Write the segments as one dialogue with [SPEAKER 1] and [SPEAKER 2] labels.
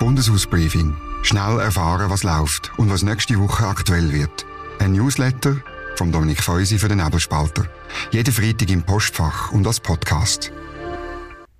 [SPEAKER 1] Bundeshausbriefing. Schnell erfahren, was läuft und was nächste Woche aktuell wird. Ein Newsletter von Dominik Feusi für den Nebelspalter. Jeden Freitag im Postfach und als Podcast.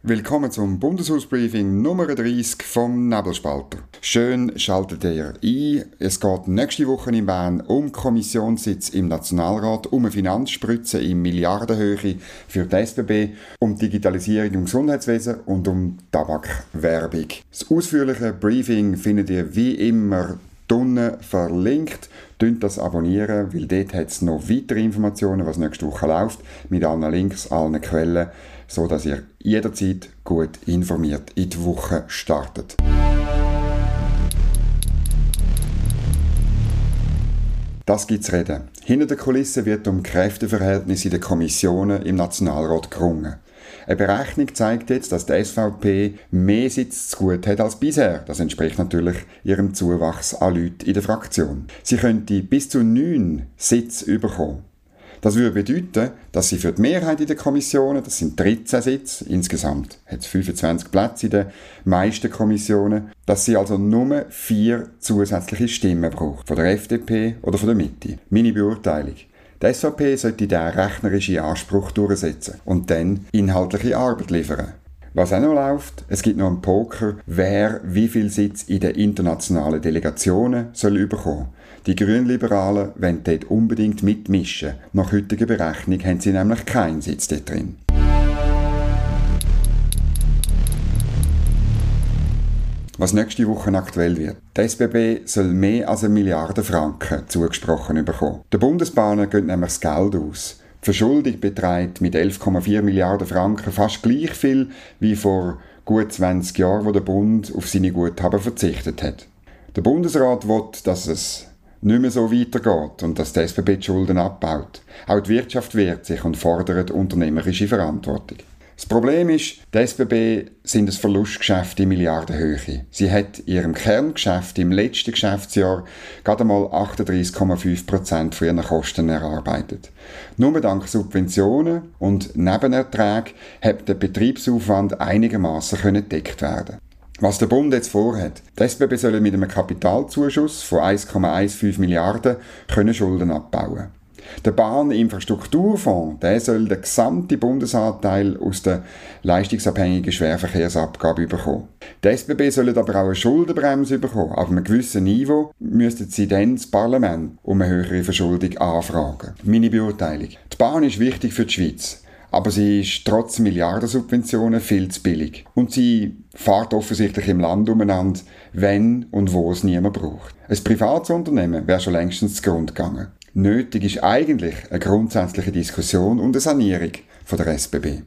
[SPEAKER 1] Willkommen zum Bundeshausbriefing Nummer 30 vom Nebelspalter. Schön schaltet ihr ein. Es geht nächste Woche in Bern um Kommissionssitz im Nationalrat, um eine Finanzspritze in Milliardenhöhe für die SBB, um Digitalisierung im Gesundheitswesen und um Tabakwerbung. Das ausführliche Briefing findet ihr wie immer unten verlinkt. Tönt das abonnieren, weil dort hat es noch weitere Informationen, was nächste Woche läuft, mit allen Links, allen Quellen so dass ihr jederzeit gut informiert in die Woche startet. Das gibt's reden. Hinter der Kulisse wird um Kräfteverhältnisse in den Kommissionen im Nationalrat gerungen. Eine Berechnung zeigt jetzt, dass die SVP mehr Sitz zu gut hat als bisher. Das entspricht natürlich ihrem Zuwachs an Leuten in der Fraktion. Sie könnte bis zu neun Sitze überkommen. Das würde bedeuten, dass sie für die Mehrheit in den Kommissionen, das sind 13 Sitze, insgesamt hat es 25 Plätze in den meisten Kommissionen, dass sie also nur vier zusätzliche Stimmen braucht, von der FDP oder von der Mitte. Meine Beurteilung. Die SVP sollte diesen rechnerischen Anspruch durchsetzen und dann inhaltliche Arbeit liefern. Was auch noch läuft, es gibt noch einen Poker, wer wie viel Sitz in den internationalen Delegationen soll überkommen. Die Grünliberalen wollen dort unbedingt mitmischen. Nach heutiger Berechnung haben sie nämlich keinen Sitz dort drin. was nächste Woche aktuell wird. Die SBB soll mehr als eine Milliarde Franken zugesprochen bekommen. Der Bundesbahnen geht nämlich das Geld aus. Verschuldung beträgt mit 11,4 Milliarden Franken fast gleich viel wie vor gut 20 Jahren, wo der Bund auf seine Guthaben verzichtet hat. Der Bundesrat will, dass es nicht mehr so weitergeht und dass die SBB die Schulden abbaut. Auch die Wirtschaft wehrt sich und fordert unternehmerische Verantwortung. Das Problem ist, die SBB sind ein Verlustgeschäft in Milliardenhöhe. Sie hat ihrem Kerngeschäft im letzten Geschäftsjahr gerade einmal 38,5% von ihren Kosten erarbeitet. Nur dank Subventionen und Nebenerträgen hat der Betriebsaufwand einigermaßen gedeckt werden. Was der Bund jetzt vorhat, die SBB soll mit einem Kapitalzuschuss von 1,15 Milliarden können Schulden abbauen. Der Bahninfrastrukturfonds der soll den gesamten Bundesanteil aus der leistungsabhängigen Schwerverkehrsabgabe bekommen. Die SBB sollen aber auch eine Schuldenbremse bekommen. Auf einem gewissen Niveau müssten sie dann das Parlament um eine höhere Verschuldung anfragen. Meine Beurteilung. Die Bahn ist wichtig für die Schweiz. Aber sie ist trotz Milliardensubventionen viel zu billig. Und sie fährt offensichtlich im Land umeinander, wenn und wo es niemand braucht. Ein privates Unternehmen wäre schon längstens zugrunde gegangen. Nötig ist eigentlich eine grundsätzliche Diskussion und eine Sanierung von der SBB.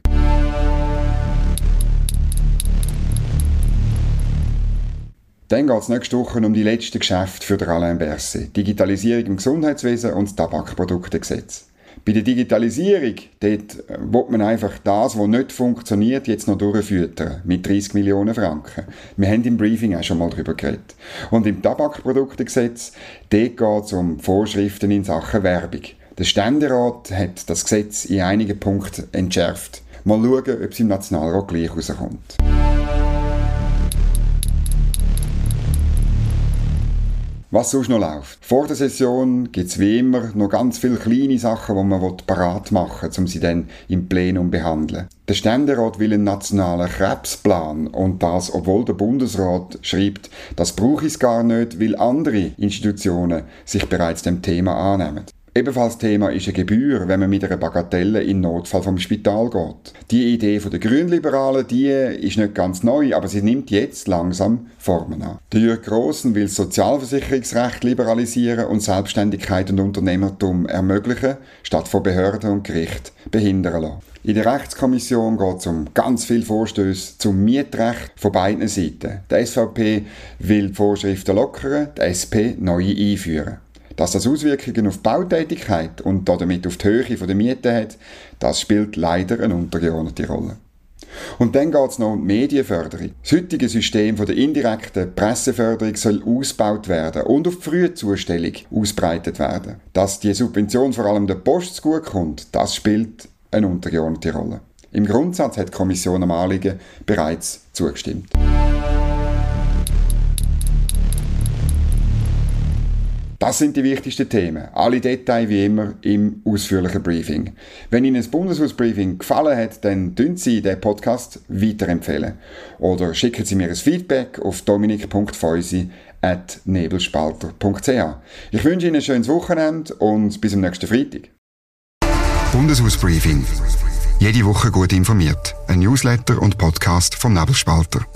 [SPEAKER 1] Dann geht es nächste Woche um die letzten Geschäfte für Alain Berset. Digitalisierung im Gesundheitswesen und das Tabakproduktegesetz. Bei der Digitalisierung, dort äh, will man einfach das, was nicht funktioniert, jetzt noch durchfüttern. Mit 30 Millionen Franken. Wir haben im Briefing auch schon mal darüber geredet. Und im Tabakproduktegesetz, dort geht es um Vorschriften in Sachen Werbung. Der Ständerat hat das Gesetz in einigen Punkten entschärft. Mal schauen, ob es im Nationalrat gleich rauskommt. Was sonst noch läuft. Vor der Session gibt es wie immer noch ganz viele kleine Sachen, die man parat machen will, um sie dann im Plenum zu behandeln. Der Ständerat will einen nationalen Krebsplan und das, obwohl der Bundesrat schreibt, das brauche es gar nicht, weil andere Institutionen sich bereits dem Thema annehmen. Ebenfalls Thema ist eine Gebühr, wenn man mit einer Bagatelle in Notfall vom Spital geht. Die Idee der Grünliberalen, die ist nicht ganz neu, aber sie nimmt jetzt langsam Formen an. Der Jürg Grossen will das Sozialversicherungsrecht liberalisieren und Selbstständigkeit und Unternehmertum ermöglichen, statt von Behörden und Gericht behindern lassen. In der Rechtskommission geht es um ganz viele Vorstöße zum Mietrecht von beiden Seiten. Die SVP will die Vorschriften lockern, die SP neue einführen. Dass das Auswirkungen auf die Bautätigkeit und damit auf die Höhe der Miete hat, das spielt leider eine untergeordnete Rolle. Und dann geht es noch um die Medienförderung. Das heutige System der indirekten Presseförderung soll ausgebaut werden und auf die Frühzustellung ausbreitet werden. Dass die Subvention vor allem der Post zugutekommt, das spielt eine untergeordnete Rolle. Im Grundsatz hat die Kommission am Anliegen bereits zugestimmt. Das sind die wichtigsten Themen. Alle Details wie immer im ausführlichen Briefing. Wenn Ihnen das Bundeshausbriefing gefallen hat, dann tun Sie den Podcast weiterempfehlen. Oder schicken Sie mir ein Feedback auf dominik.feusi.nebelspalter.ch. Ich wünsche Ihnen ein schönes Wochenende und bis zum nächsten Freitag.
[SPEAKER 2] Bundeshausbriefing. Jede Woche gut informiert. Ein Newsletter und Podcast vom Nebelspalter.